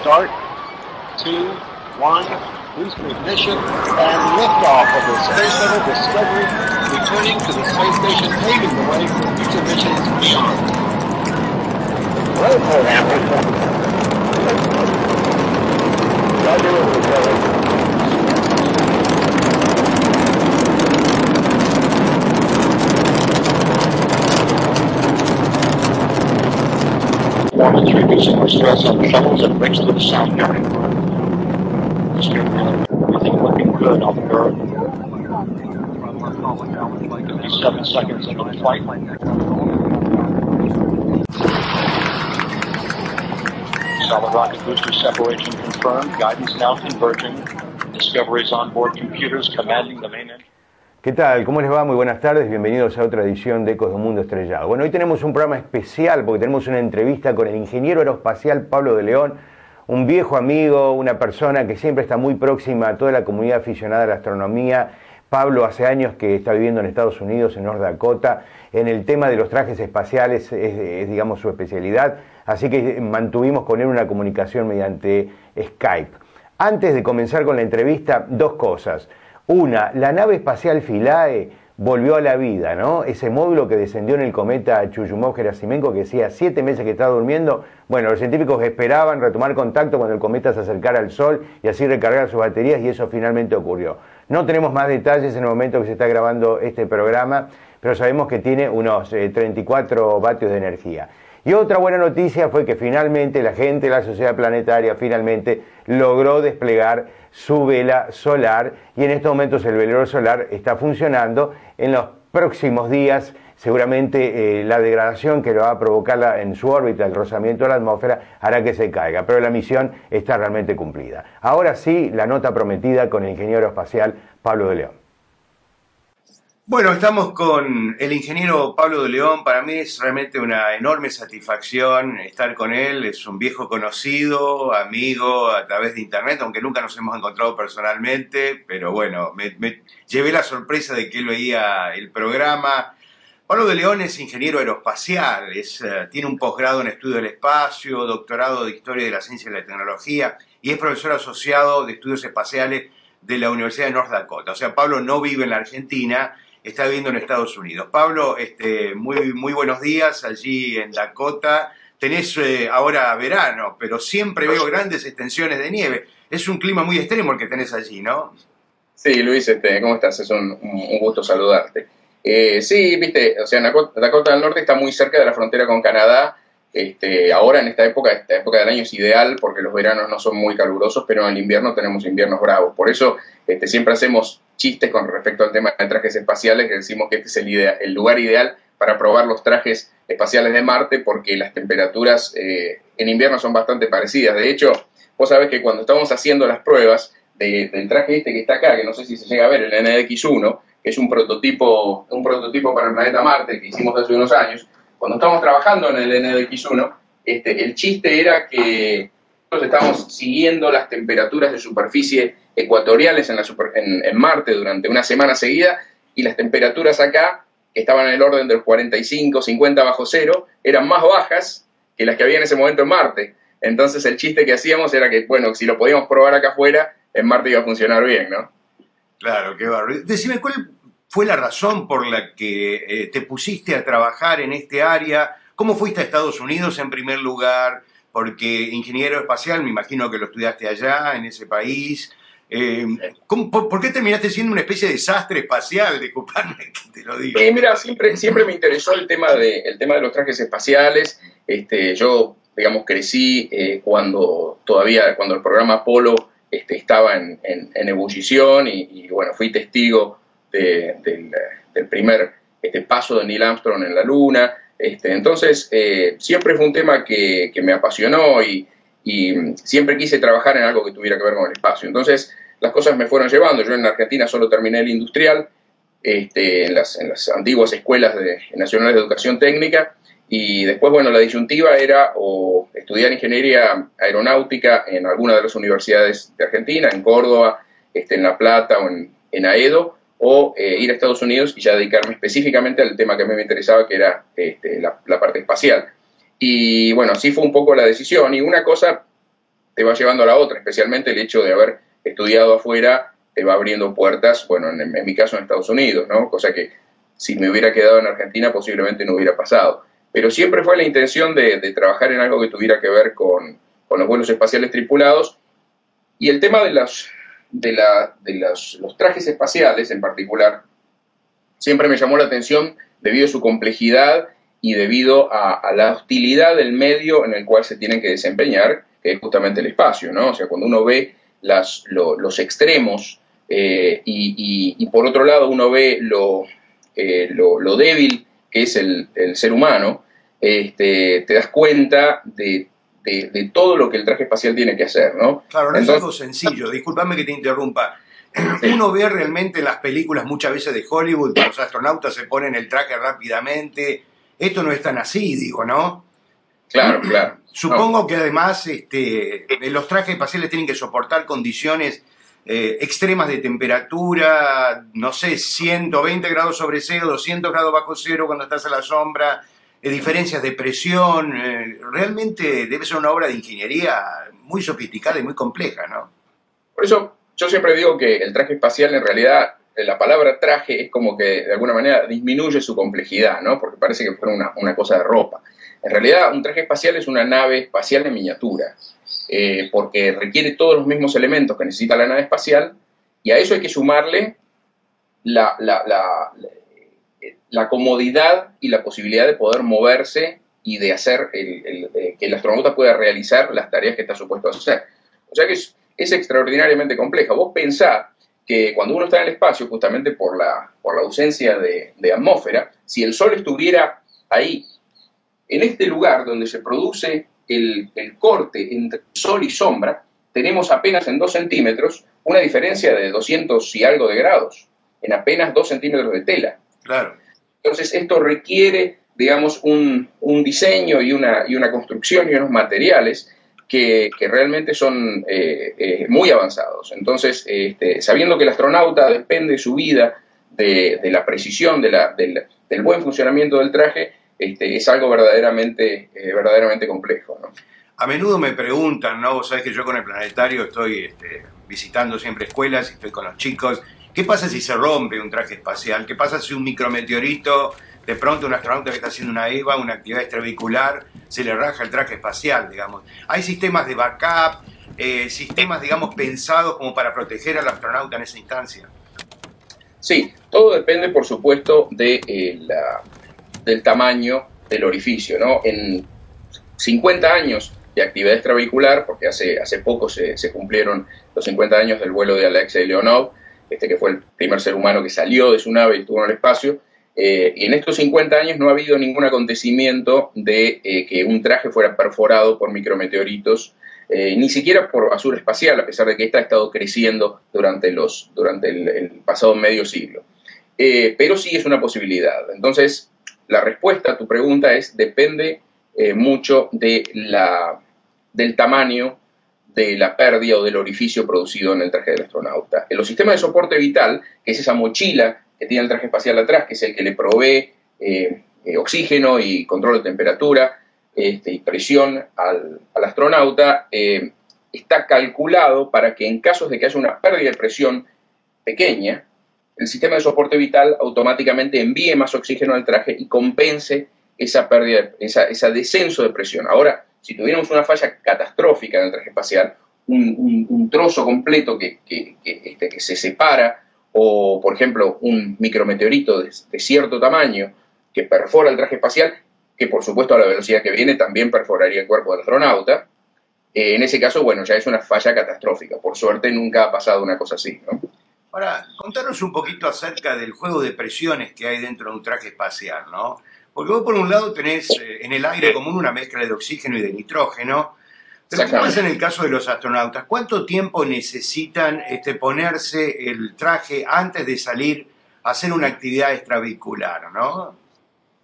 Start. Two. One. Boost ignition and liftoff of the Space Shuttle Discovery, returning to the space station, paving the way for future missions beyond. Program. Roger, Performance reducing the stress on the shuttles and brings to the sound area. Everything looking good on the bird. 57 seconds into the flight. Solid rocket booster separation confirmed. Guidance now converging. Discovery's onboard computers commanding the main engine. ¿Qué tal? ¿Cómo les va? Muy buenas tardes, bienvenidos a otra edición de Ecos de un Mundo Estrellado. Bueno, hoy tenemos un programa especial porque tenemos una entrevista con el ingeniero aeroespacial Pablo de León, un viejo amigo, una persona que siempre está muy próxima a toda la comunidad aficionada a la astronomía. Pablo hace años que está viviendo en Estados Unidos, en North Dakota, en el tema de los trajes espaciales es, es digamos, su especialidad, así que mantuvimos con él una comunicación mediante Skype. Antes de comenzar con la entrevista, dos cosas. Una, la nave espacial Philae volvió a la vida, ¿no? Ese módulo que descendió en el cometa Churyumov-Gerasimenko que decía siete meses que estaba durmiendo. Bueno, los científicos esperaban retomar contacto cuando el cometa se acercara al Sol y así recargar sus baterías y eso finalmente ocurrió. No tenemos más detalles en el momento que se está grabando este programa, pero sabemos que tiene unos eh, 34 vatios de energía. Y otra buena noticia fue que finalmente la gente la sociedad planetaria finalmente logró desplegar su vela solar y en estos momentos el velero solar está funcionando. En los próximos días seguramente eh, la degradación que lo va a provocar en su órbita, el rozamiento de la atmósfera, hará que se caiga, pero la misión está realmente cumplida. Ahora sí, la nota prometida con el ingeniero espacial Pablo de León. Bueno, estamos con el ingeniero Pablo de León. Para mí es realmente una enorme satisfacción estar con él. Es un viejo conocido, amigo a través de internet, aunque nunca nos hemos encontrado personalmente. Pero bueno, me, llevé la sorpresa de que él veía el programa. Pablo de León es ingeniero aeroespacial, es, uh, tiene un posgrado en estudio del espacio, doctorado de historia de la ciencia y la tecnología y es profesor asociado de estudios espaciales de la Universidad de North Dakota. O sea, Pablo no vive en la Argentina, está viviendo en Estados Unidos. Pablo, este, muy, muy buenos días allí en Dakota. Tenés eh, ahora verano, pero siempre veo grandes extensiones de nieve. Es un clima muy extremo el que tenés allí, ¿no? Sí, Luis, este, ¿cómo estás? Es un, un gusto saludarte. Eh, sí, viste, o sea, Dakota, Dakota del Norte está muy cerca de la frontera con Canadá. Este, ahora en esta época, esta época del año es ideal porque los veranos no son muy calurosos, pero en el invierno tenemos inviernos bravos. Por eso este, siempre hacemos chistes con respecto al tema de trajes espaciales, que decimos que este es el, idea, el lugar ideal para probar los trajes espaciales de Marte porque las temperaturas eh, en invierno son bastante parecidas. De hecho, vos sabés que cuando estamos haciendo las pruebas de, del traje este que está acá, que no sé si se llega a ver, el NDX-1, que es un prototipo, un prototipo para el planeta Marte que hicimos hace unos años, cuando estábamos trabajando en el NDX1, este, el chiste era que nosotros estamos siguiendo las temperaturas de superficie ecuatoriales en, en, Marte durante una semana seguida y las temperaturas acá, que estaban en el orden de los 45, 50 bajo cero, eran más bajas que las que había en ese momento en Marte. Entonces el chiste que hacíamos era que, bueno, si lo podíamos probar acá afuera, en Marte iba a funcionar bien, ¿no? Claro, qué barro. Decime, ¿cuál fue la razón por la que eh, te pusiste a trabajar en este área? ¿Cómo fuiste a Estados Unidos en primer lugar? Porque ingeniero espacial, me imagino que lo estudiaste allá, en ese país. Eh, ¿cómo, por, por, qué terminaste siendo una especie de desastre espacial? Disculpame que te lo diga. Sí, mira, siempre, siempre me interesó el tema, de, el tema de los trajes espaciales. Este, yo, digamos, crecí eh, cuando todavía, cuando el programa Apolo este, estaba en, en, en ebullición y, y, bueno, fui testigo de, del, primer este, paso de Neil Armstrong en la Luna. Este, entonces, eh, siempre fue un tema que, que me apasionó y, y siempre quise trabajar en algo que tuviera que ver con el espacio. Entonces, las cosas me fueron llevando. Yo en Argentina solo terminé el industrial, este, en, las, en, las, antiguas escuelas de, nacionales de educación técnica, y después, bueno, la disyuntiva era estudiar ingeniería aeronáutica en alguna de las universidades de Argentina, en Córdoba, este, en La Plata o en, en AEDO, o eh, ir a Estados Unidos y ya dedicarme específicamente al tema que a mí me interesaba, que era este, la, parte espacial. Y bueno, así fue un poco la decisión, y una cosa te va llevando a la otra, especialmente el hecho de haber estudiado afuera te va abriendo puertas, bueno, en, en mi caso en Estados Unidos, ¿no? Cosa que si me hubiera quedado en Argentina posiblemente no hubiera pasado. Pero siempre fue la intención de, trabajar en algo que tuviera que ver con, los vuelos espaciales tripulados. Y el tema de, las, de, la, de los, trajes espaciales en particular siempre me llamó la atención debido a su complejidad y debido a, la hostilidad del medio en el cual se tienen que desempeñar, que es justamente el espacio, ¿no? O sea, cuando uno ve las, lo, los extremos eh, y, por otro lado uno ve lo, eh, lo, lo débil que es el, el ser humano, este, te das cuenta de, de, de, todo lo que el traje espacial tiene que hacer, ¿no? Claro, no Entonces, es algo sencillo, discúlpame que te interrumpa. Sí. Uno ve realmente en las películas muchas veces de Hollywood que los astronautas se ponen el traje rápidamente. Esto no es tan así, digo, ¿no? Claro, claro. Supongo no. que además este, los trajes espaciales tienen que soportar condiciones eh, extremas de temperatura, no sé, 120 grados sobre cero, 200 grados bajo cero cuando estás a la sombra, eh, diferencias de presión. Eh, realmente debe ser una obra de ingeniería muy sofisticada y muy compleja, ¿no? Por eso yo siempre digo que el traje espacial en realidad la palabra traje es como que de alguna manera disminuye su complejidad, ¿no? Porque parece que fuera una, una cosa de ropa. En realidad, un traje espacial es una nave espacial en miniatura, eh, porque requiere todos los mismos elementos que necesita la nave espacial, y a eso hay que sumarle la, la comodidad y la posibilidad de poder moverse y de hacer el, eh, que el astronauta pueda realizar las tareas que está supuesto a hacer. O sea que es, extraordinariamente compleja. Vos pensás que cuando uno está en el espacio, justamente por la, por la ausencia de, de atmósfera, si el Sol estuviera ahí en este lugar donde se produce el, el, corte entre sol y sombra, tenemos apenas en 2 centímetros una diferencia de 200 y algo de grados, en apenas 2 centímetros de tela. Claro. Entonces, esto requiere, digamos, un, un diseño y una, y una, construcción y unos materiales que, que realmente son eh, eh, muy avanzados. Entonces, este, sabiendo que el astronauta depende su vida de, de la precisión, de la, del, del buen funcionamiento del traje, este, es algo verdaderamente, eh, verdaderamente complejo. ¿no? A menudo me preguntan, ¿no? Vos sabés que yo con el planetario estoy este, visitando siempre escuelas y estoy con los chicos. ¿Qué pasa si se rompe un traje espacial? ¿Qué pasa si un micrometeorito, de pronto un astronauta que está haciendo una EVA, una actividad extravehicular, se le raja el traje espacial, digamos? Hay sistemas de backup, eh, sistemas, digamos, pensados como para proteger al astronauta en esa instancia. Sí, todo depende, por supuesto, de eh, la, del tamaño del orificio. ¿no? En 50 años de actividad extravehicular, porque hace, hace poco se, se cumplieron los 50 años del vuelo de Alexei Leonov, este que fue el primer ser humano que salió de su nave y estuvo en el espacio, eh, y en estos 50 años no ha habido ningún acontecimiento de eh, que un traje fuera perforado por micrometeoritos, eh, ni siquiera por basura espacial, a pesar de que esta ha estado creciendo durante, los, durante el, el pasado medio siglo. Eh, pero sí es una posibilidad. Entonces, la respuesta a tu pregunta es depende eh, mucho de la, del tamaño de la pérdida o del orificio producido en el traje del astronauta. En los sistemas de soporte vital, que es esa mochila que tiene el traje espacial atrás, que es el que le provee eh, eh, oxígeno y control de temperatura este, y presión al, astronauta, eh, está calculado para que en casos de que haya una pérdida de presión pequeña, el sistema de soporte vital automáticamente envíe más oxígeno al traje y compense esa pérdida, esa, ese descenso de presión. Ahora, si tuviéramos una falla catastrófica en el traje espacial, un, trozo completo que, este, que, se separa, o por ejemplo un micrometeorito de, de, cierto tamaño que perfora el traje espacial, que por supuesto a la velocidad que viene también perforaría el cuerpo del astronauta, eh, en ese caso, bueno, ya es una falla catastrófica. Por suerte nunca ha pasado una cosa así, ¿no? Ahora, contanos un poquito acerca del juego de presiones que hay dentro de un traje espacial, ¿no? Porque vos por un lado tenés eh, en el aire común una mezcla de oxígeno y de nitrógeno, Pero ¿cómo es en el caso de los astronautas? ¿Cuánto tiempo necesitan este, ponerse el traje antes de salir a hacer una actividad extravehicular, no?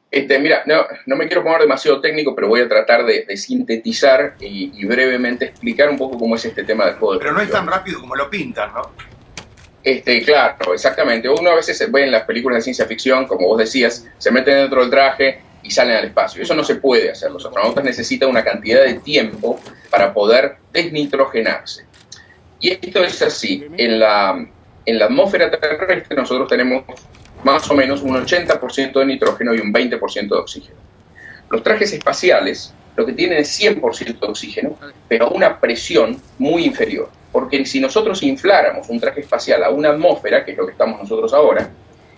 Este, mira, no, no me quiero poner demasiado técnico, pero voy a tratar de, sintetizar y, brevemente explicar un poco cómo es este tema del juego. Pero no es tan rápido como lo pintan, ¿no? Este, claro, exactamente. Uno a veces ve en las películas de ciencia ficción, como vos decías, se meten dentro del traje y salen al espacio. Eso no se puede hacer. Los astronautas necesitan una cantidad de tiempo para poder desnitrogenarse. Y esto es así. En la, en la atmósfera terrestre nosotros tenemos más o menos un 80% de nitrógeno y un 20% de oxígeno. Los trajes espaciales lo que tienen es 100% de oxígeno, pero a una presión muy inferior. Porque si nosotros infláramos un traje espacial a una atmósfera, que es lo que estamos nosotros ahora,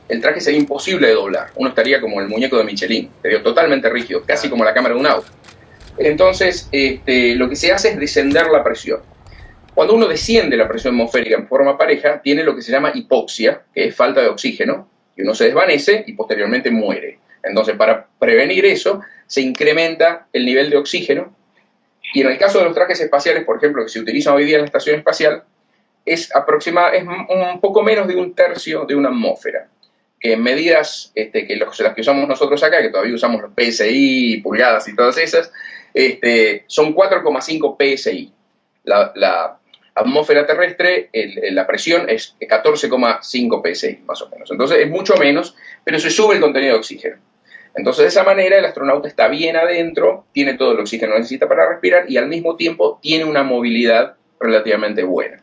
el traje sería imposible de doblar. Uno estaría como el muñeco de Michelin, sería totalmente rígido, casi como la cámara de un auto. Entonces, este, lo que se hace es descender la presión. Cuando uno desciende la presión atmosférica en forma pareja, tiene lo que se llama hipoxia, que es falta de oxígeno, y uno se desvanece y posteriormente muere. Entonces, para prevenir eso, se incrementa el nivel de oxígeno. Y en el caso de los trajes espaciales, por ejemplo, que se utilizan hoy día en la estación espacial, es, aproxima, es un poco menos de un tercio de una atmósfera. Que en medidas este, que las que usamos nosotros acá, que todavía usamos los PSI, pulgadas y todas esas, este, son 4,5 PSI. La, la, atmósfera terrestre, la presión es 14,5 psi, más o menos. Entonces es mucho menos, pero se sube el contenido de oxígeno. Entonces de esa manera el astronauta está bien adentro, tiene todo el oxígeno que necesita para respirar y al mismo tiempo tiene una movilidad relativamente buena.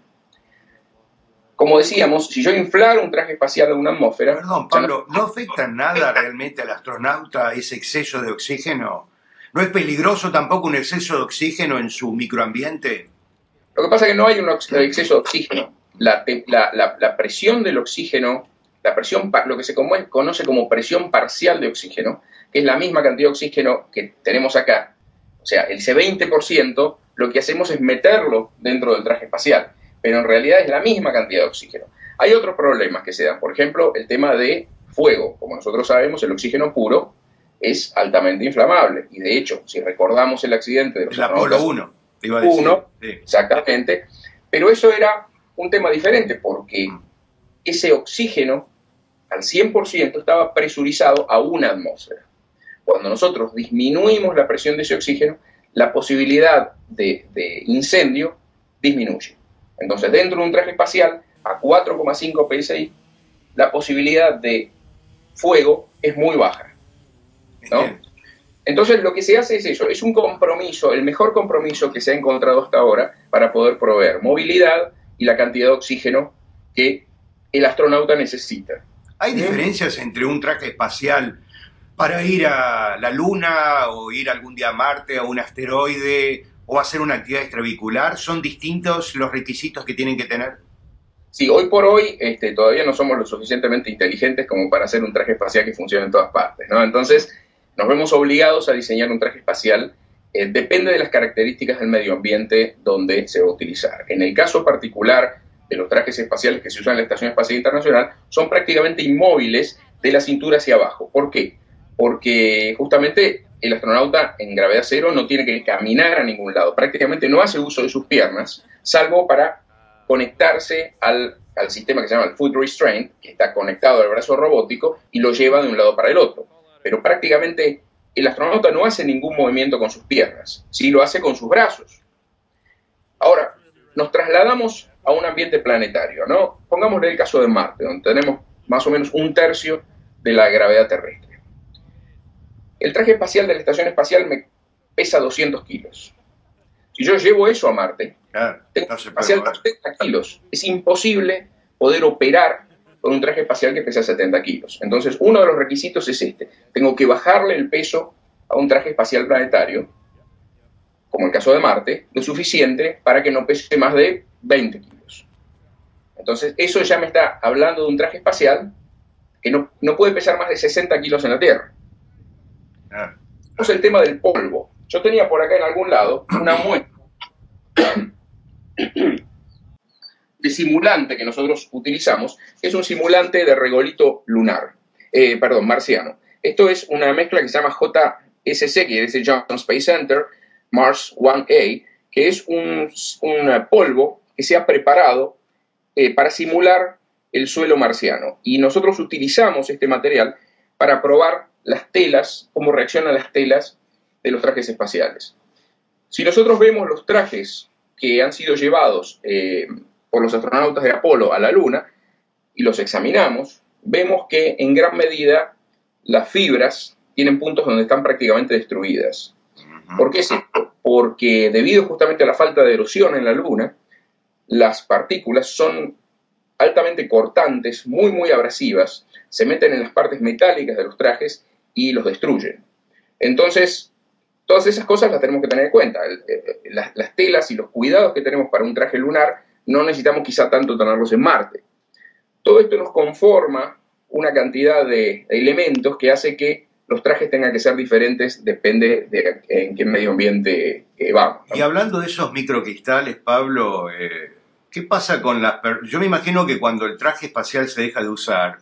Como decíamos, si yo inflaro un traje espacial en una atmósfera... Perdón, Pablo, ¿no afecta nada realmente al astronauta ese exceso de oxígeno? ¿No es peligroso tampoco un exceso de oxígeno en su microambiente? Lo que pasa es que no hay un exceso de oxígeno. La, presión del oxígeno, la presión, lo que se conoce como presión parcial de oxígeno, que es la misma cantidad de oxígeno que tenemos acá, o sea, ese 20%, lo que hacemos es meterlo dentro del traje espacial, pero en realidad es la misma cantidad de oxígeno. Hay otros problemas que se dan, por ejemplo, el tema de fuego. Como nosotros sabemos, el oxígeno puro es altamente inflamable. Y de hecho, si recordamos el accidente de los el Apolo 1 uno, exactamente. Pero eso era un tema diferente porque ese oxígeno al 100% estaba presurizado a una atmósfera. Cuando nosotros disminuimos la presión de ese oxígeno, la posibilidad de, incendio disminuye. Entonces, dentro de un traje espacial a 4,5 psi, la posibilidad de fuego es muy baja. ¿no? Entonces lo que se hace es eso, es un compromiso, el mejor compromiso que se ha encontrado hasta ahora para poder proveer movilidad y la cantidad de oxígeno que el astronauta necesita. ¿Hay diferencias entre un traje espacial para ir a la Luna o ir algún día a Marte, a un asteroide o hacer una actividad extravehicular? ¿Son distintos los requisitos que tienen que tener? Sí, hoy por hoy este, todavía no somos lo suficientemente inteligentes como para hacer un traje espacial que funcione en todas partes, ¿no? Entonces, nos vemos obligados a diseñar un traje espacial. Eh, depende de las características del medio ambiente donde se va a utilizar. En el caso particular los trajes espaciales que se usan en la Estación Espacial Internacional, son prácticamente inmóviles de la cintura hacia abajo. ¿Por qué? Porque justamente el astronauta en gravedad cero no tiene que caminar a ningún lado, prácticamente no hace uso de sus piernas, salvo para conectarse al, al sistema que se llama el foot restraint, que está conectado al brazo robótico y lo lleva de un lado para el otro pero prácticamente el astronauta no hace ningún movimiento con sus piernas, sí lo hace con sus brazos. Ahora, nos trasladamos a un ambiente planetario, ¿no? Pongámosle el caso de Marte, donde tenemos más o menos un tercio de la gravedad terrestre. El traje espacial de la estación espacial me pesa 200 kilos. Si yo llevo eso a Marte, tengo espacial 70 kilos. Es imposible poder operar con un traje espacial que pesa 70 kilos. Entonces, uno de los requisitos es este. Tengo que bajarle el peso a un traje espacial planetario, como el caso de Marte, lo suficiente para que no pese más de 20 kilos. Entonces, eso ya me está hablando de un traje espacial que no, puede pesar más de 60 kilos en la Tierra. Ah. Es el tema del polvo. Yo tenía por acá en algún lado una muestra de simulante que nosotros utilizamos es un simulante de regolito lunar, eh, perdón, marciano. Esto es una mezcla que se llama JSC, que es el Johnson Space Center, Mars 1A, que es un, polvo que se ha preparado eh, para simular el suelo marciano. Y nosotros utilizamos este material para probar las telas, cómo reaccionan las telas de los trajes espaciales. Si nosotros vemos los trajes que han sido llevados eh, por los astronautas de Apolo a la Luna y los examinamos, vemos que en gran medida las fibras tienen puntos donde están prácticamente destruidas. ¿Por qué es esto? Porque debido justamente a la falta de erosión en la Luna, las partículas son altamente cortantes, muy, muy abrasivas, se meten en las partes metálicas de los trajes y los destruyen. Entonces, todas esas cosas las tenemos que tener en cuenta. Las, las telas y los cuidados que tenemos para un traje lunar no necesitamos quizá tanto tenerlos en Marte. Todo esto nos conforma una cantidad de elementos que hace que los trajes tengan que ser diferentes, depende de en qué medio ambiente eh, vamos. Y hablando de esos microcristales, Pablo, eh, ¿qué pasa con las... Yo me imagino que cuando el traje espacial se deja de usar,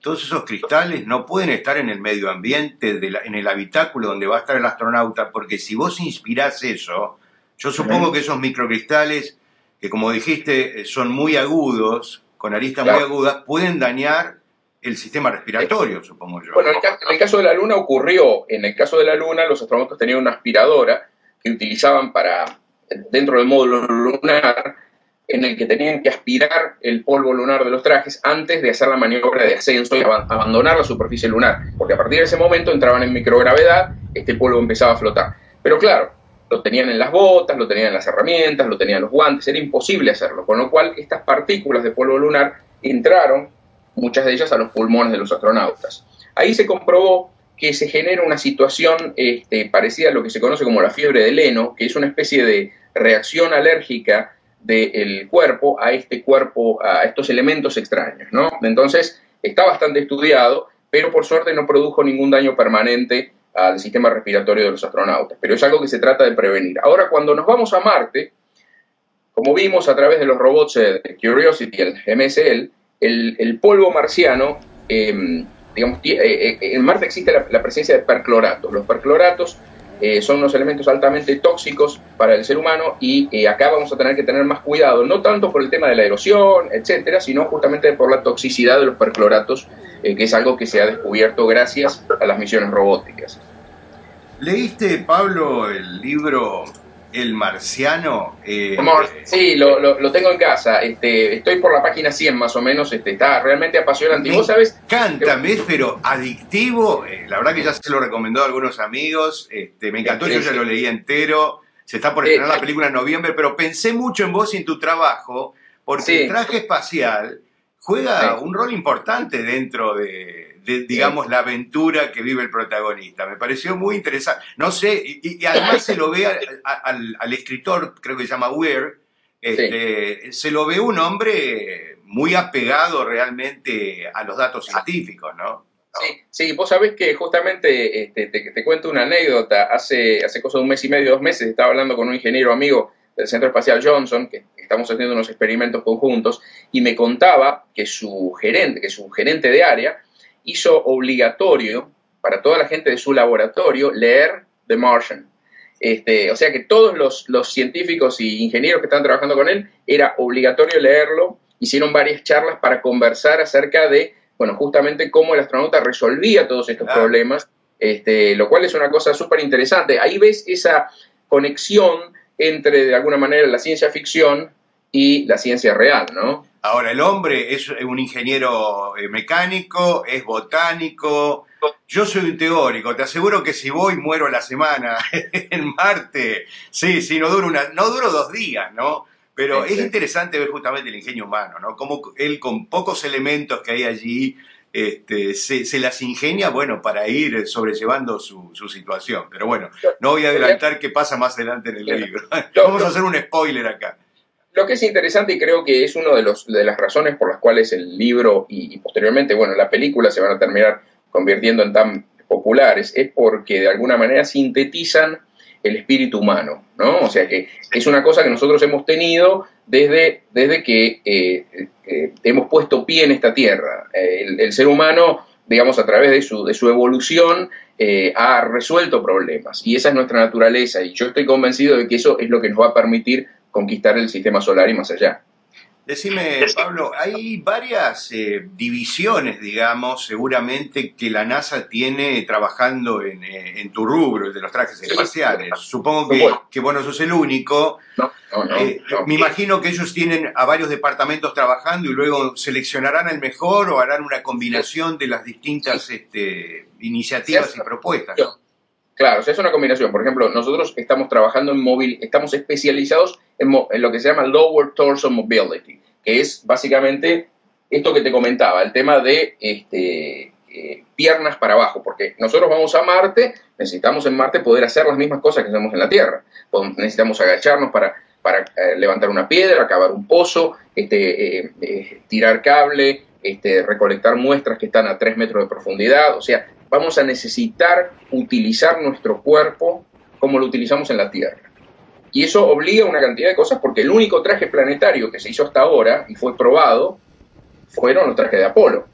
todos esos cristales no pueden estar en el medio ambiente, en el habitáculo donde va a estar el astronauta, porque si vos inspirás eso, yo supongo que esos microcristales, que como dijiste, son muy agudos, con aristas muy agudas, pueden dañar el sistema respiratorio, supongo yo. Bueno, en el, caso de la Luna ocurrió, en el caso de la Luna los astronautas tenían una aspiradora que utilizaban para, dentro del módulo lunar, en el que tenían que aspirar el polvo lunar de los trajes antes de hacer la maniobra de ascenso y abandonar la superficie lunar, porque a partir de ese momento entraban en microgravedad, este polvo empezaba a flotar. Pero claro, lo tenían en las botas, lo tenían en las herramientas, lo tenían en los guantes, era imposible hacerlo, con lo cual estas partículas de polvo lunar entraron, muchas de ellas, a los pulmones de los astronautas. Ahí se comprobó que se genera una situación este, parecida a lo que se conoce como la fiebre de Leno, que es una especie de reacción alérgica del cuerpo a este cuerpo, a estos elementos extraños, ¿no? Entonces, está bastante estudiado, pero por suerte no produjo ningún daño permanente al sistema respiratorio de los astronautas, pero es algo que se trata de prevenir. Ahora, cuando nos vamos a Marte, como vimos a través de los robots de Curiosity, el MSL, el, polvo marciano, em, digamos, eh, eh, en Marte existe la, la presencia de percloratos. Los percloratos eh, son unos elementos altamente tóxicos para el ser humano y eh, acá vamos a tener que tener más cuidado, no tanto por el tema de la erosión, etcétera, sino justamente por la toxicidad de los percloratos, eh, que es algo que se ha descubierto gracias a las misiones robóticas. ¿Leíste, Pablo, el libro el Marciano. Eh, sí, lo, lo, tengo en casa. Este, estoy por la página 100 más o menos. Este, está realmente apasionante. ¿Vos sabés? Cántame, pero adictivo. Eh, la verdad que ya se lo recomendó a algunos amigos. Este, me encantó, yo ya lo leí entero. Se está por estrenar la película en noviembre, pero pensé mucho en vos y en tu trabajo, porque el traje espacial juega un rol importante dentro de, digamos, la aventura que vive el protagonista. Me pareció muy interesante. No sé, y, además se lo ve al, escritor, creo que se llama Weir, este, se lo ve un hombre muy apegado realmente a los datos científicos, ¿no? Sí, sí, vos sabés que justamente este, te, cuento una anécdota. Hace, hace cosa de un mes y medio, dos meses, estaba hablando con un ingeniero amigo del Centro Espacial Johnson, que estamos haciendo unos experimentos conjuntos, y me contaba que su gerente, que su gerente de área, hizo obligatorio para toda la gente de su laboratorio leer The Martian. Este, o sea que todos los, científicos y ingenieros que están trabajando con él era obligatorio leerlo. Hicieron varias charlas para conversar acerca de, bueno, justamente cómo el astronauta resolvía todos estos problemas, este, lo cual es una cosa súper interesante. Ahí ves esa conexión entre, de alguna manera, la ciencia ficción y la ciencia real, ¿no? Ahora, el hombre es un ingeniero eh, mecánico, es botánico. Yo soy un teórico. Te aseguro que si voy muero la semana en Marte. Sí, sí, no duro, una, no duro dos días, ¿no? Pero es interesante ver justamente el ingenio humano, ¿no? Como él con pocos elementos que hay allí este, se, las ingenia, bueno, para ir sobrellevando su, su, situación. Pero bueno, no voy a adelantar qué pasa más adelante en el libro. Vamos a hacer un spoiler acá. Lo que es interesante y creo que es una de, los, de las razones por las cuales el libro y, posteriormente, bueno, la película se van a terminar convirtiendo en tan populares, es porque de alguna manera sintetizan el espíritu humano, ¿no? O sea que es una cosa que nosotros hemos tenido desde, desde que eh, eh, hemos puesto pie en esta tierra. el, ser humano digamos, a través de su, de su evolución, eh, ha resuelto problemas. Y esa es nuestra naturaleza. Y yo estoy convencido de que eso es lo que nos va a permitir conquistar el sistema solar y más allá. Decime, Pablo, hay varias eh, divisiones, digamos, seguramente que la NASA tiene trabajando en, eh, en tu rubro, el de los trajes espaciales. Supongo que, que vos no sos el único. No, no, no, Eh, no. me imagino que ellos tienen a varios departamentos trabajando y luego seleccionarán el mejor o harán una combinación de las distintas este, iniciativas y propuestas. Claro, o sea, es una combinación. Por ejemplo, nosotros estamos trabajando en móvil, estamos especializados en, en lo que se llama Lower Torso Mobility, que es básicamente esto que te comentaba, el tema de este, eh, piernas para abajo, porque nosotros vamos a Marte, necesitamos en Marte poder hacer las mismas cosas que hacemos en la Tierra. Necesitamos agacharnos para, eh, levantar una piedra, cavar un pozo, este, eh, tirar cable, este, recolectar muestras que están a 3 metros de profundidad, o sea, vamos a necesitar utilizar nuestro cuerpo como lo utilizamos en la Tierra. Y eso obliga a una cantidad de cosas porque el único traje planetario que se hizo hasta ahora y fue probado fueron los trajes de Apolo.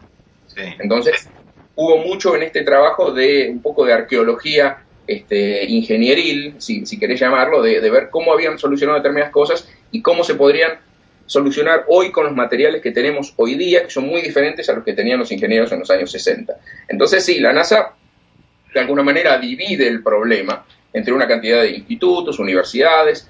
Sí. Entonces, hubo mucho en este trabajo de un poco de arqueología este, ingenieril, si, si querés llamarlo, de, de ver cómo habían solucionado determinadas cosas y cómo se podrían solucionar hoy con los materiales que tenemos hoy día, que son muy diferentes a los que tenían los ingenieros en los años 60. Entonces, sí, la NASA de alguna manera divide el problema entre una cantidad de institutos, universidades,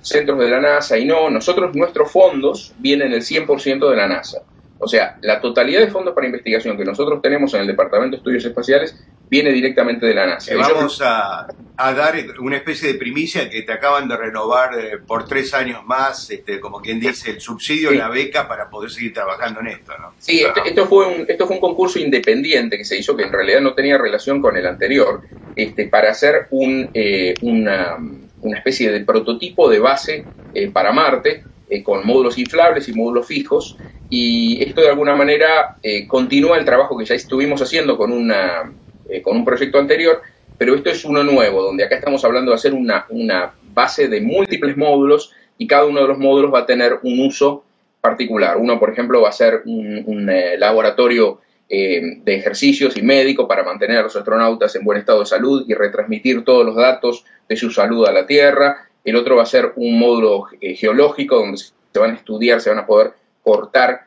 centros de la NASA y no. Nosotros, nuestros fondos vienen el 100% de la NASA. O sea, la totalidad de fondos para investigación que nosotros tenemos en el Departamento de Estudios Espaciales viene directamente de la NASA. Ellos- vamos a, a dar una especie de primicia que te acaban de renovar eh, por tres años más, este, como quien dice, el subsidio, Sí. la beca para poder seguir trabajando en esto, ¿no? Sí, esto, esto fue un, esto fue un concurso independiente que se hizo, que en realidad no tenía relación con el anterior, este, para hacer un, eh, una, una especie de prototipo de base eh, para Marte, eh, con módulos inflables y módulos fijos, y esto de alguna manera eh, continúa el trabajo que ya estuvimos haciendo con, una, eh, con un proyecto anterior, pero esto es uno nuevo, donde acá estamos hablando de hacer una, una base de múltiples módulos y cada uno de los módulos va a tener un uso particular. Uno, por ejemplo, va a ser un, eh, laboratorio eh, de ejercicios y médico para mantener a los astronautas en buen estado de salud y retransmitir todos los datos de su salud a la Tierra. El otro va a ser un módulo geológico donde se van a estudiar, se van a poder cortar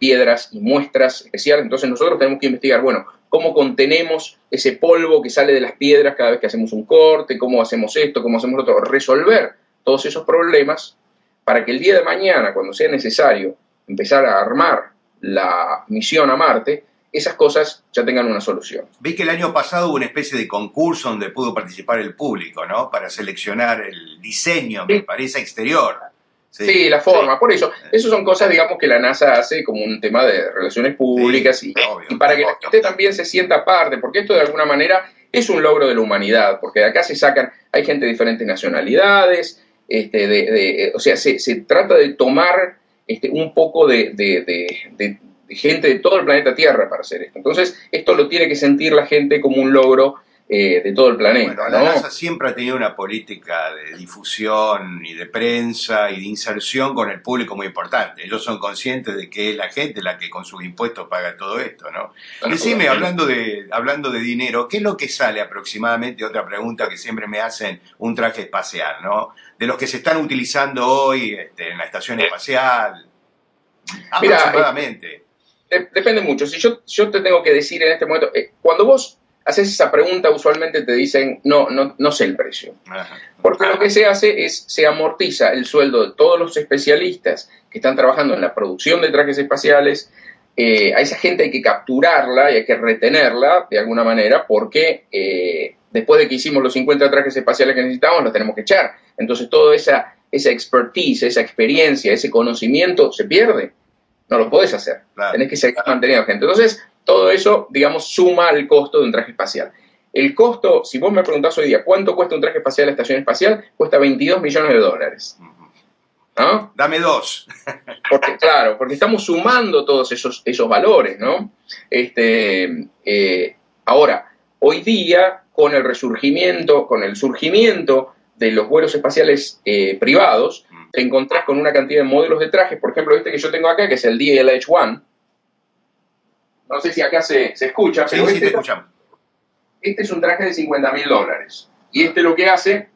piedras y muestras especiales. Entonces nosotros tenemos que investigar, bueno, cómo contenemos ese polvo que sale de las piedras cada vez que hacemos un corte, cómo hacemos esto, cómo hacemos lo otro, resolver todos esos problemas para que el día de mañana, cuando sea necesario empezar a armar la misión a Marte, esas cosas ya tengan una solución. Vi que el año pasado hubo una especie de concurso donde pudo participar el público, ¿no? Para seleccionar el diseño, me parece, exterior. Sí, la forma, por eso. Eso son cosas, digamos, que la NASA hace como un tema de relaciones públicas y, obvio. y para que la gente también se sienta parte, porque esto de alguna manera es un logro de la humanidad, porque de acá se sacan, hay gente de diferentes nacionalidades, este, de, de- o sea, se, se trata de tomar este, un poco de- de- de gente de todo el planeta Tierra para hacer esto. Entonces, esto lo tiene que sentir la gente como un logro eh, de todo el planeta, Bueno, la ¿no? NASA siempre ha tenido una política de difusión y de prensa y de inserción con el público muy importante. Ellos son conscientes de que es la gente la que con sus impuestos paga todo esto, ¿no? Decime, hablando de, hablando de dinero, ¿qué es lo que sale aproximadamente? Otra pregunta que siempre me hacen, un traje espacial, ¿no? De los que se están utilizando hoy este, en la estación espacial. Mira, Aproximadamente. De- depende mucho. Si yo, yo te tengo que decir en este momento, eh, cuando vos haces esa pregunta, usualmente te dicen, no, no, no sé el precio. Ajá. Porque lo que se hace es, se amortiza el sueldo de todos los especialistas que están trabajando en la producción de trajes espaciales. Eh, a esa gente hay que capturarla y hay que retenerla de alguna manera porque eh, después de que hicimos los 50 trajes espaciales que necesitamos, los tenemos que echar. Entonces toda esa, esa expertise, esa experiencia, ese conocimiento se pierde. No lo podés hacer. Claro. Tenés que seguir manteniendo gente. Entonces, todo eso, digamos, suma al costo de un traje espacial. El costo, si vos me preguntás hoy día, ¿cuánto cuesta un traje espacial a la estación espacial? Cuesta 22 millones de dólares. ¿No? Dame dos. Porque, claro, porque estamos sumando todos esos, esos valores, ¿no? Este, eh, ahora, hoy día, con el resurgimiento, con el surgimiento de los vuelos espaciales eh, privados, te encontrás con una cantidad de modelos de trajes, por ejemplo, este que yo tengo acá, que es el DLH-1, no sé si acá se, se escucha, Sí, pero sí, este, te escuchamos. este es un traje de 50 mil dólares. Y este lo que hace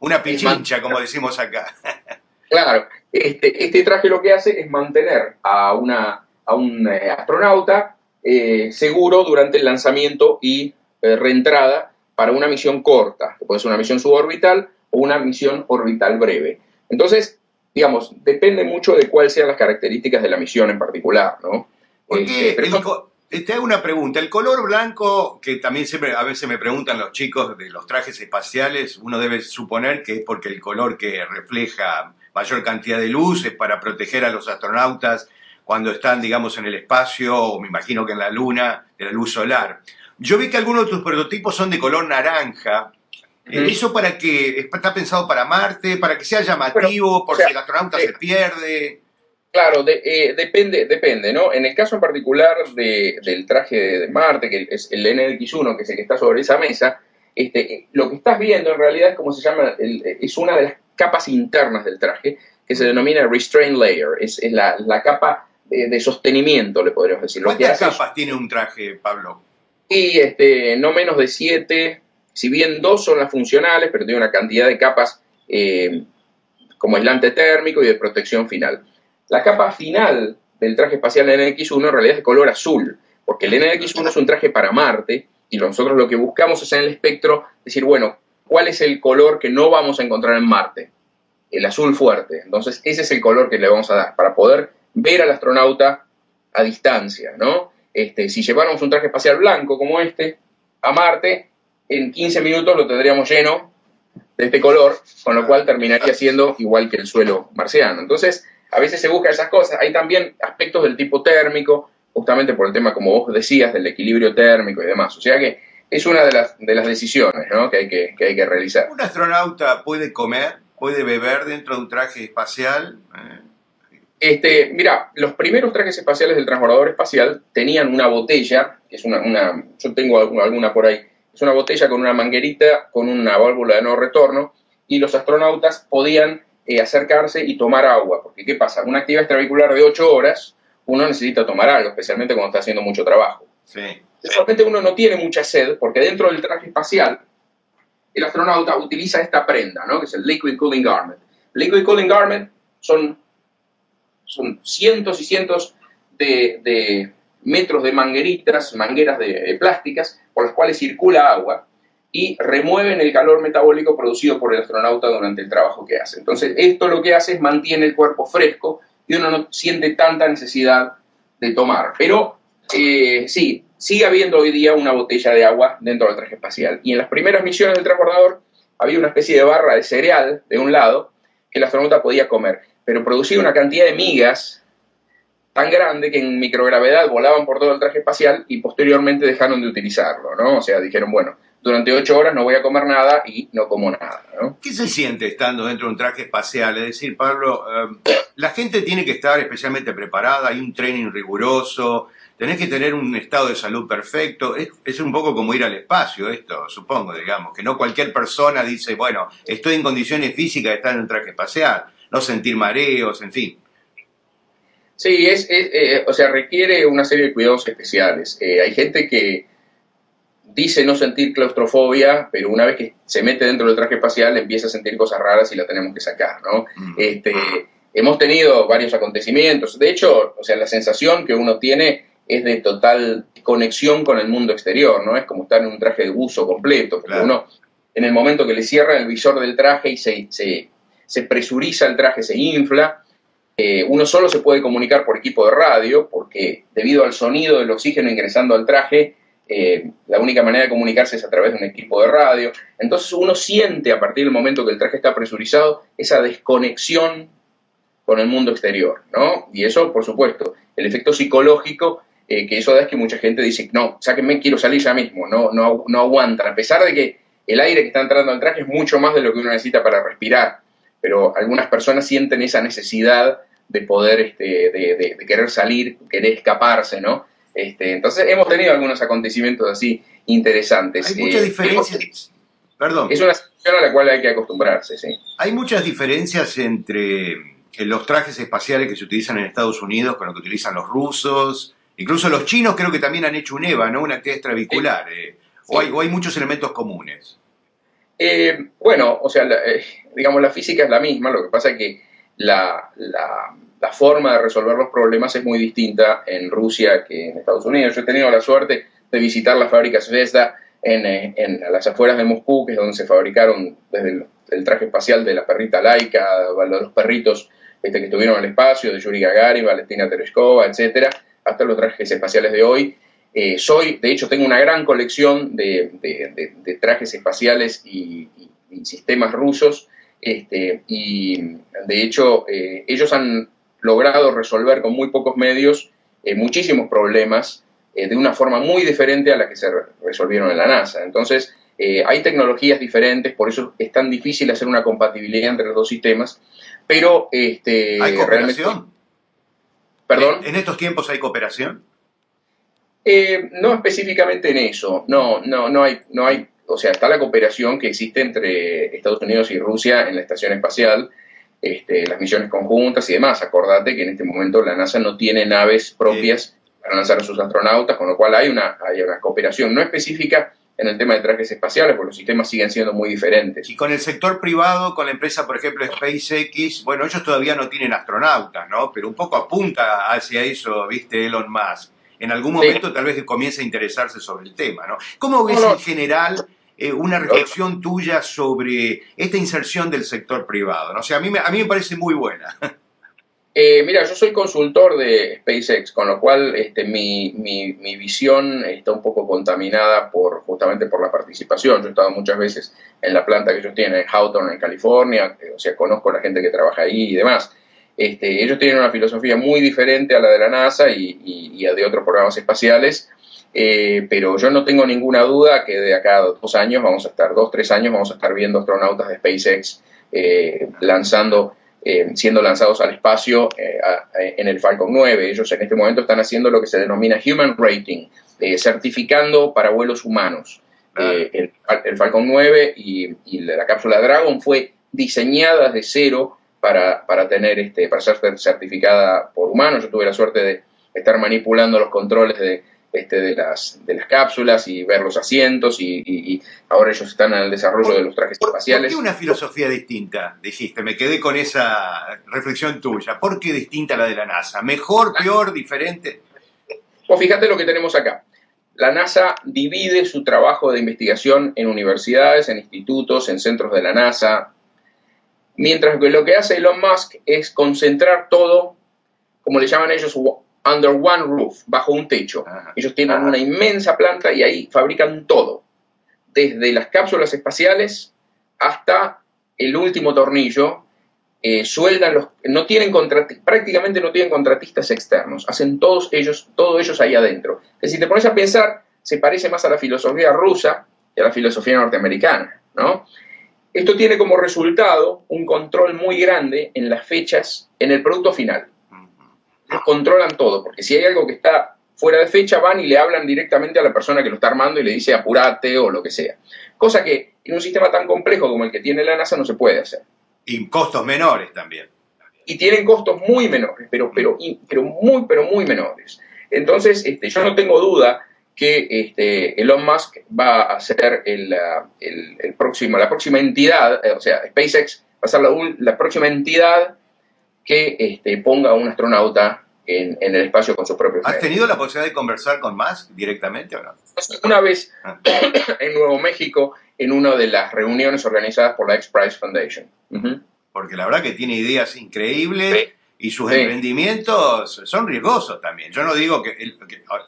Una pichincha, como decimos acá. Claro, este, este traje lo que hace es mantener a, una, a un eh, astronauta eh, seguro durante el lanzamiento y eh, reentrada para una misión corta, que puede ser una misión suborbital o una misión orbital breve. Entonces, digamos, depende mucho de cuáles sean las características de la misión en particular, ¿no? Porque Este, pero eh, te hago una pregunta. El color blanco, que también siempre a veces me preguntan los chicos de los trajes espaciales, uno debe suponer que es porque el color que refleja mayor cantidad de luz es para proteger a los astronautas cuando están, digamos, en el espacio, o me imagino que en la luna, de la luz solar. Yo vi que algunos de tus prototipos son de color naranja. Eh. ¿Eso para que está pensado para Marte, para que sea llamativo, por o sea, si el astronauta eh, se pierde? Claro, de- eh, depende, depende, ¿no? En el caso en particular de- del traje de, de Marte, que es el NX1, que es el que está sobre esa mesa, este, eh, lo que estás viendo en realidad es como se llama, el- eh, es una de las capas internas del traje, que se denomina restraint layer, es, es la, la capa de, de sostenimiento, le podríamos decir. ¿Cuántas capas tiene un traje, Pablo? y este, no menos de siete, si bien dos son las funcionales, pero tiene una cantidad de capas eh, como aislante térmico y de protección final. La capa final del traje espacial NX1 en realidad es de color azul, porque el NX1 es un traje para Marte y nosotros lo que buscamos es en el espectro decir, bueno, ¿cuál es el color que no vamos a encontrar en Marte? El azul fuerte. Entonces, ese es el color que le vamos a dar para poder ver al astronauta a distancia, ¿no? Este, si lleváramos un traje espacial blanco como este a Marte, en 15 minutos lo tendríamos lleno de este color, con lo cual terminaría siendo igual que el suelo marciano. Entonces, a veces se buscan esas cosas. Hay también aspectos del tipo térmico, justamente por el tema, como vos decías, del equilibrio térmico y demás. O sea que es una de las, de las decisiones ¿no? que, hay que, que hay que realizar. ¿Un astronauta puede comer, puede beber dentro de un traje espacial? Eh, Este, mira, los primeros trajes espaciales del transbordador espacial tenían una botella, que es una, una- yo tengo alguna por ahí, es una botella con una manguerita, con una válvula de no retorno, y los astronautas podían eh, acercarse y tomar agua, porque ¿qué pasa? Una actividad extravehicular de 8 horas, uno necesita tomar algo, especialmente cuando está haciendo mucho trabajo. sí. Realmente uno no tiene mucha sed, porque dentro del traje espacial, el astronauta utiliza esta prenda, ¿no? que es el Liquid Cooling Garment. Liquid Cooling Garment son, son cientos y cientos de, de metros de mangueritas, mangueras de, de plásticas, por las cuales circula agua y remueven el calor metabólico producido por el astronauta durante el trabajo que hace. Entonces, esto lo que hace es mantiene el cuerpo fresco y uno no siente tanta necesidad de tomar. Pero eh, sí, sigue habiendo hoy día una botella de agua dentro del traje espacial. Y en las primeras misiones del transbordador había una especie de barra de cereal de un lado que el astronauta podía comer, pero producía una cantidad de migas tan grande que en microgravedad volaban por todo el traje espacial y posteriormente dejaron de utilizarlo, ¿no? O sea, dijeron, bueno, durante ocho horas no voy a comer nada y no como nada, ¿no? ¿Qué se siente estando dentro de un traje espacial? Es decir, Pablo, eh, la gente tiene que estar especialmente preparada, hay un training riguroso, tenés que tener un estado de salud perfecto. Es, es un poco como ir al espacio esto, supongo, digamos, que no cualquier persona dice, bueno, estoy en condiciones físicas de estar en un traje espacial, no sentir mareos, en fin. Sí, es, es, eh, o sea, requiere una serie de cuidados especiales. Eh, hay gente que dice no sentir claustrofobia, pero una vez que se mete dentro del traje espacial empieza a sentir cosas raras y la tenemos que sacar, ¿no? Mm. Este, hemos tenido varios acontecimientos. De hecho, o sea, la sensación que uno tiene es de total conexión con el mundo exterior, ¿no? Es como estar en un traje de buzo completo, porque Claro. uno, en el momento que le cierra el visor del traje y se, se, se presuriza el traje, se infla, eh, uno solo se puede comunicar por equipo de radio, porque debido al sonido del oxígeno ingresando al traje, eh, la única manera de comunicarse es a través de un equipo de radio. Entonces uno siente a partir del momento que el traje está presurizado esa desconexión con el mundo exterior, ¿no? Y eso, por supuesto, el efecto psicológico eh, que eso da es que mucha gente dice, no, sáquenme, quiero salir ya mismo, no, no, no aguantan, a pesar de que el aire que está entrando al traje es mucho más de lo que uno necesita para respirar, pero algunas personas sienten esa necesidad de poder, este, de, de- de querer salir, querer escaparse, ¿no? Este, entonces hemos tenido algunos acontecimientos así interesantes. Hay muchas Eh, diferencias. Perdón. Es una situación a la cual hay que acostumbrarse, sí. Hay muchas diferencias entre eh, los trajes espaciales que se utilizan en Estados Unidos con lo que utilizan los rusos Incluso los chinos creo que también han hecho un EVA, ¿no? Una actividad extravehicular. Eh, o, hay, hay, muchos elementos comunes. Eh, bueno, o sea, digamos, la física es la misma, lo que pasa es que la, la, forma de resolver los problemas es muy distinta en Rusia que en Estados Unidos. Yo he tenido la suerte de visitar las fábricas Vesda en, en, las afueras de Moscú, que es donde se fabricaron desde el, traje espacial de la perrita Laika, los perritos este, que estuvieron en el espacio, de Yuri Gagarin, Valentina Tereshkova, etcétera, hasta los trajes espaciales de hoy. Eh, soy, de hecho, tengo una gran colección de, trajes espaciales y, sistemas rusos, este, y de hecho, eh, ellos han logrado resolver con muy pocos medios eh, muchísimos problemas de una forma muy diferente a la que se resolvieron en la NASA. Entonces, hay tecnologías diferentes, por eso es tan difícil hacer una compatibilidad entre los dos sistemas, pero este, ¿Hay cooperación? ¿Perdón? ¿En, estos tiempos hay cooperación? Eh, no específicamente en eso, no, no, no hay, no hay, o sea, está la cooperación que existe entre Estados Unidos y Rusia en la estación espacial, este, las misiones conjuntas y demás. Acordate que en este momento la NASA no tiene naves propias para lanzar a sus astronautas, con lo cual hay una, hay una cooperación no específica en el tema de trajes espaciales, porque los sistemas siguen siendo muy diferentes. Y con el sector privado, con la empresa, por ejemplo, SpaceX, bueno, ellos todavía no tienen astronautas, ¿no? Pero un poco apunta hacia eso, viste, Elon Musk. En algún momento tal vez comience a interesarse sobre el tema, ¿no? ¿Cómo ves en general eh, una reflexión tuya sobre esta inserción del sector privado? ¿no? O sea, a mí, a mí me parece muy buena. Eh, mira, yo soy consultor de SpaceX, con lo cual este, mi, mi, visión está un poco contaminada por justamente por la participación. Yo he estado muchas veces en la planta que ellos tienen en Hawthorne, en California, o sea, conozco a la gente que trabaja ahí y demás. Este, ellos tienen una filosofía muy diferente a la de la NASA y, y, a de otros programas espaciales, eh, pero yo no tengo ninguna duda que de acá a dos años vamos a estar, dos, tres años vamos a estar viendo astronautas de SpaceX eh, lanzando eh, siendo lanzados al espacio eh, en el Falcon 9. Ellos en este momento están haciendo lo que se denomina Human Rating, eh, certificando para vuelos humanos. El, Falcon 9 y, la cápsula Dragon fue diseñada de cero para, para, tener este, para ser certificada por humanos. Yo tuve la suerte de estar manipulando los controles de, este, de, las, de las cápsulas y ver los asientos y, ahora ellos están en el desarrollo de los trajes espaciales. ¿Por qué una filosofía distinta? Dijiste, me quedé con esa reflexión tuya. ¿Por qué distinta a la de la NASA? ¿Mejor, peor, diferente? Pues fíjate lo que tenemos acá. La NASA divide su trabajo de investigación en universidades, en institutos, en centros de la NASA, mientras que lo que hace Elon Musk es concentrar todo, como le llaman ellos, under one roof, bajo un techo. Ellos tienen una inmensa planta y ahí fabrican todo, desde las cápsulas espaciales hasta el último tornillo. Eh, sueldan los, no tienen prácticamente no tienen contratistas externos, hacen todos ellos, todos ellos ahí adentro. Que si te pones a pensar, se parece más a la filosofía rusa que a la filosofía norteamericana, ¿no? Esto tiene como resultado un control muy grande en las fechas, en el producto final controlan todo, porque si hay algo que está fuera de fecha, van y le hablan directamente a la persona que lo está armando y le dice apurate o lo que sea. Cosa que en un sistema tan complejo como el que tiene la NASA no se puede hacer. Y costos menores también. Y tienen costos muy menores, pero, pero, pero muy, pero muy menores. Entonces, este, yo no tengo duda que este, Elon Musk va a ser el, el, próximo, la próxima entidad, eh, o sea, SpaceX va a ser la, la próxima entidad que este, ponga a un astronauta en, el espacio con su propio ¿Has tenido la posibilidad de conversar con Musk directamente o no? Una vez ah. en Nuevo México, en una de las reuniones organizadas por la X Prize Foundation. Porque la verdad que tiene ideas increíbles y sus emprendimientos son riesgosos también. Yo no digo que,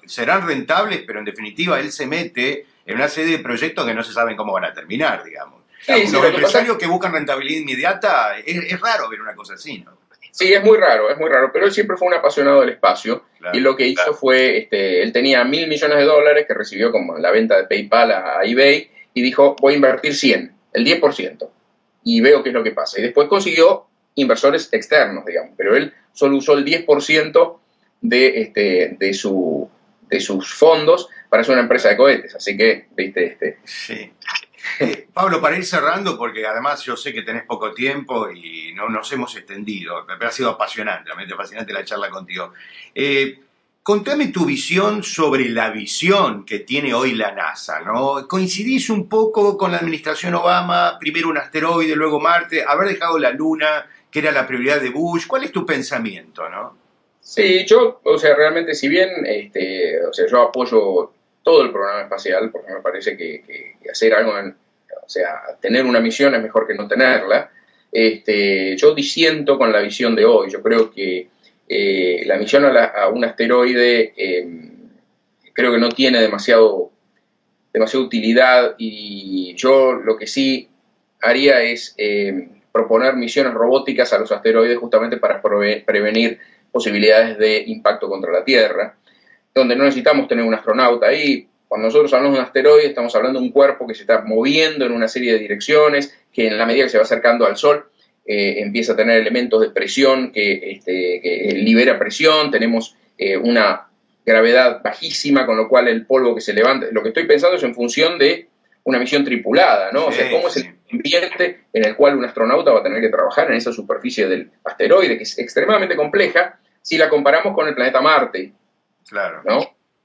serán rentables, pero en definitiva él se mete en una serie de proyectos que no se saben cómo van a terminar, digamos. Los empresarios que, buscan rentabilidad inmediata, es raro ver una cosa así, ¿no? Sí, es muy raro, es muy raro, pero él siempre fue un apasionado del espacio y lo que hizo fue, este, él tenía mil millones de dólares que recibió como la venta de PayPal a, eBay y dijo, voy a invertir 100, el 10%, y veo qué es lo que pasa. Y después consiguió inversores externos, digamos, pero él solo usó el 10% de, este, de, su, de sus fondos para hacer una empresa de cohetes, así que, viste, este, sí. Pablo, para ir cerrando, porque además yo sé que tenés poco tiempo y no nos hemos extendido, me ha sido apasionante, realmente apasionante la charla contigo. Eh, contame tu visión sobre la visión que tiene hoy la NASA, ¿no? ¿Coincidís un poco con la administración Obama, primero un asteroide, luego Marte, haber dejado la Luna, que era la prioridad de Bush? ¿Cuál es tu pensamiento, no? Sí, yo, o sea, realmente, si bien, este, o sea, yo apoyo todo el programa espacial, porque me parece que, hacer algo, o sea, tener una misión es mejor que no tenerla, este, yo disiento con la visión de hoy. Yo creo que eh, la misión a, un asteroide eh, creo que no tiene demasiado, demasiada utilidad y yo lo que sí haría es eh, proponer misiones robóticas a los asteroides justamente para prevenir posibilidades de impacto contra la Tierra, donde no necesitamos tener un astronauta ahí. Cuando nosotros hablamos de un asteroide estamos hablando de un cuerpo que se está moviendo en una serie de direcciones, que en la medida que se va acercando al Sol eh, empieza a tener elementos de presión que, este, libera presión, tenemos eh, una gravedad bajísima, con lo cual el polvo que se levanta, lo que estoy pensando es en función de una misión tripulada, ¿no? o sea, cómo es el ambiente en el cual un astronauta va a tener que trabajar en esa superficie del asteroide, que es extremadamente compleja, si la comparamos con el planeta Marte. Claro. ¿no?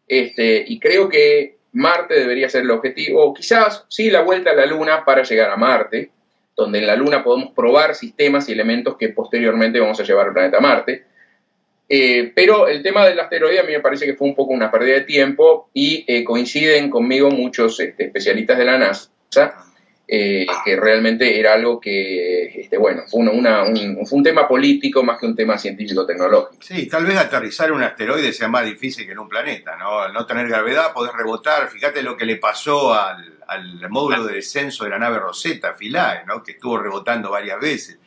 Este, y creo que Marte debería ser el objetivo, quizás sí la vuelta a la Luna para llegar a Marte, donde en la Luna podemos probar sistemas y elementos que posteriormente vamos a llevar al planeta Marte. Eh, pero el tema del asteroide a mí me parece que fue un poco una pérdida de tiempo y eh, coinciden conmigo muchos este, especialistas de la NASA eh, que realmente era algo que, este, bueno, fue, un, fue un tema político más que un tema científico-tecnológico. Sí, tal vez aterrizar un asteroide sea más difícil que en un planeta, ¿no? Al no tener gravedad, poder rebotar. Fíjate lo que le pasó al, módulo de descenso de la nave Rosetta, Philae, ¿no? Que estuvo rebotando varias veces.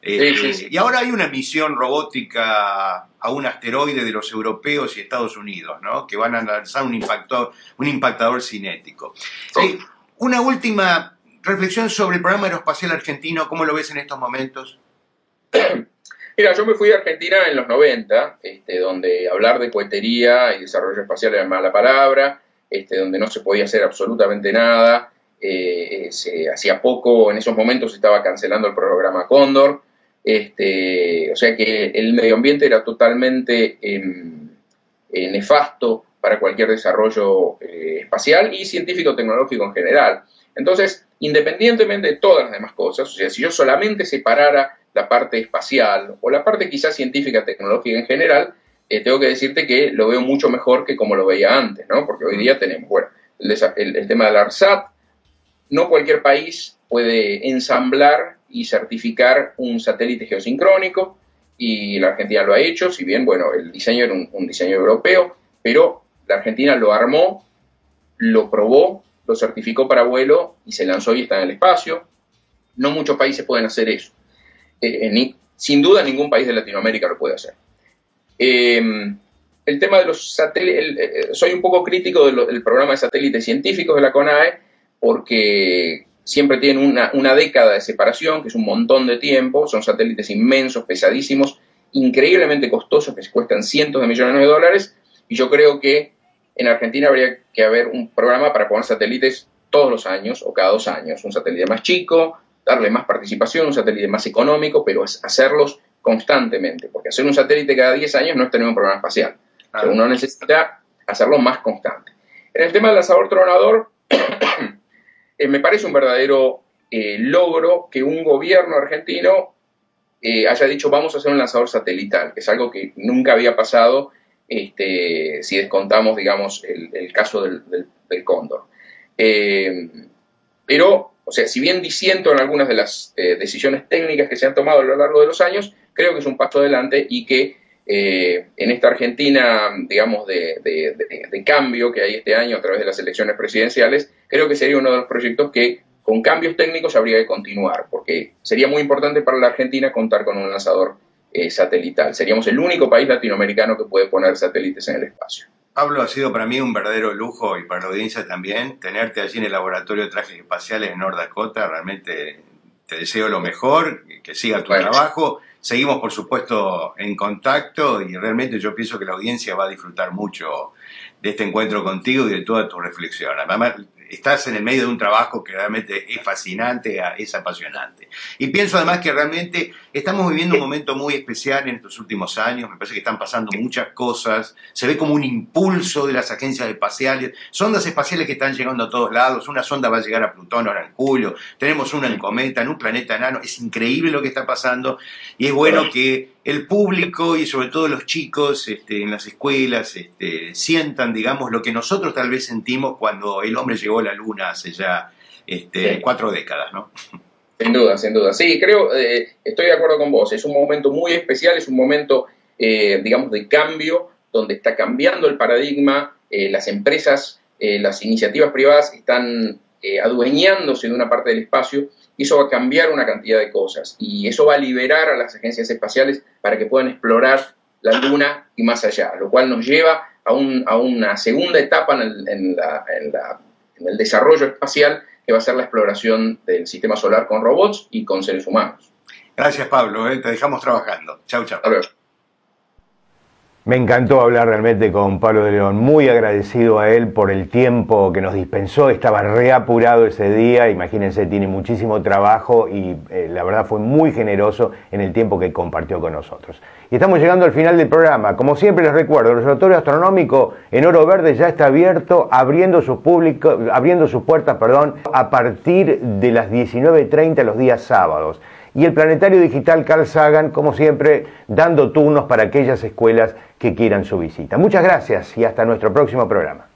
Este, y ahora hay una misión robótica a un asteroide de los europeos y Estados Unidos, ¿no? Que van a lanzar un impactador, un impactador cinético. Eh, una última reflexión sobre el programa aeroespacial argentino, ¿cómo lo ves en estos momentos? Mira, yo me fui a Argentina en los 90, este, donde hablar de cohetería y desarrollo espacial era mala palabra, este, donde no se podía hacer absolutamente nada. Eh, se, hacía poco, en esos momentos se estaba cancelando el programa Cóndor, este, o sea que el medio ambiente era totalmente em, eh, nefasto para cualquier desarrollo eh, espacial y científico-tecnológico en general. Entonces, independientemente de todas las demás cosas, o sea, si yo solamente separara la parte espacial o la parte quizás científica, tecnológica en general, eh, tengo que decirte que lo veo mucho mejor que como lo veía antes, ¿no? Porque hoy día tenemos, bueno, el, tema del ARSAT, no cualquier país puede ensamblar y certificar un satélite geosincrónico, y la Argentina lo ha hecho, si bien, bueno, el diseño era un diseño europeo, pero la Argentina lo armó, lo probó lo certificó para vuelo y se lanzó y está en el espacio. No muchos países pueden hacer eso. Eh, sin duda ningún país de Latinoamérica lo puede hacer. Em, el tema de los satélites, eh, soy un poco crítico del programa de satélites científicos de la CONAE porque siempre tienen una, una, década de separación, que es un montón de tiempo, son satélites inmensos, pesadísimos, increíblemente costosos, que cuestan cientos de millones de dólares, y yo creo que en Argentina habría que haber un programa para poner satélites todos los años o cada dos años. Un satélite más chico, darle más participación, un satélite más económico, pero hacerlos constantemente. Porque hacer un satélite cada 10 años no es tener un programa espacial. uno necesita hacerlo más constante. En el tema del lanzador tronador, eh, me parece un verdadero eh, logro que un gobierno argentino eh, haya dicho vamos a hacer un lanzador satelital, que es algo que nunca había pasado este, si descontamos, digamos, el, caso del, cóndor. Eh, pero, o sea, si bien disiento en algunas de las eh, decisiones técnicas que se han tomado a lo largo de los años, creo que es un paso adelante y que eh, en esta Argentina, digamos, de, de, cambio que hay este año a través de las elecciones presidenciales, creo que sería uno de los proyectos que con cambios técnicos habría que continuar, porque sería muy importante para la Argentina contar con un lanzador eh, satelital. Seríamos el único país latinoamericano que puede poner satélites en el espacio. Pablo, ha sido para mí un verdadero lujo y para la audiencia también tenerte allí en el laboratorio de trajes espaciales en North Dakota. Realmente te deseo lo mejor, que siga tu trabajo. Seguimos, por supuesto, en contacto y realmente yo pienso que la audiencia va a disfrutar mucho de este encuentro contigo y de toda tu reflexión. Además, estás en el medio de un trabajo que realmente es fascinante, es apasionante. Y pienso además que realmente estamos viviendo un momento muy especial en estos últimos años, me parece que están pasando muchas cosas, se ve como un impulso de las agencias espaciales, sondas espaciales que están llegando a todos lados, una sonda va a llegar a Plutón ahora en julio, tenemos una en cometa, en un planeta enano, es increíble lo que está pasando. Y es bueno que el público y sobre todo los chicos este, en las escuelas este, sientan, digamos, lo que nosotros tal vez sentimos cuando el hombre llegó la luna hace ya este, cuatro décadas, ¿no? Sin duda, sin duda. Sí, creo, eh, estoy de acuerdo con vos. Es un momento muy especial, es un momento, eh, digamos, de cambio, donde está cambiando el paradigma, eh, las empresas, las iniciativas privadas están adueñándose de una parte del espacio y eso va a cambiar una cantidad de cosas. Y eso va a liberar a las agencias espaciales para que puedan explorar la Luna y más allá, lo cual nos lleva a, una segunda etapa en el desarrollo espacial que va a ser la exploración del sistema solar con robots y con seres humanos. Gracias, Pablo. Eh, te dejamos trabajando. Chau, chau. Me encantó hablar realmente con Pablo de León, muy agradecido a él por el tiempo que nos dispensó, estaba reapurado ese día, imagínense, tiene muchísimo trabajo y eh, la verdad fue muy generoso en el tiempo que compartió con nosotros. Y estamos llegando al final del programa, como siempre les recuerdo, el Observatorio Astronómico en Oro Verde ya está abierto, abriendo sus, abriendo sus puertas perdón, a partir de las 19.30 los días sábados y el Planetario Digital Carl Sagan, como siempre, dando turnos para aquellas escuelas que quieran su visita. Muchas gracias y hasta nuestro próximo programa.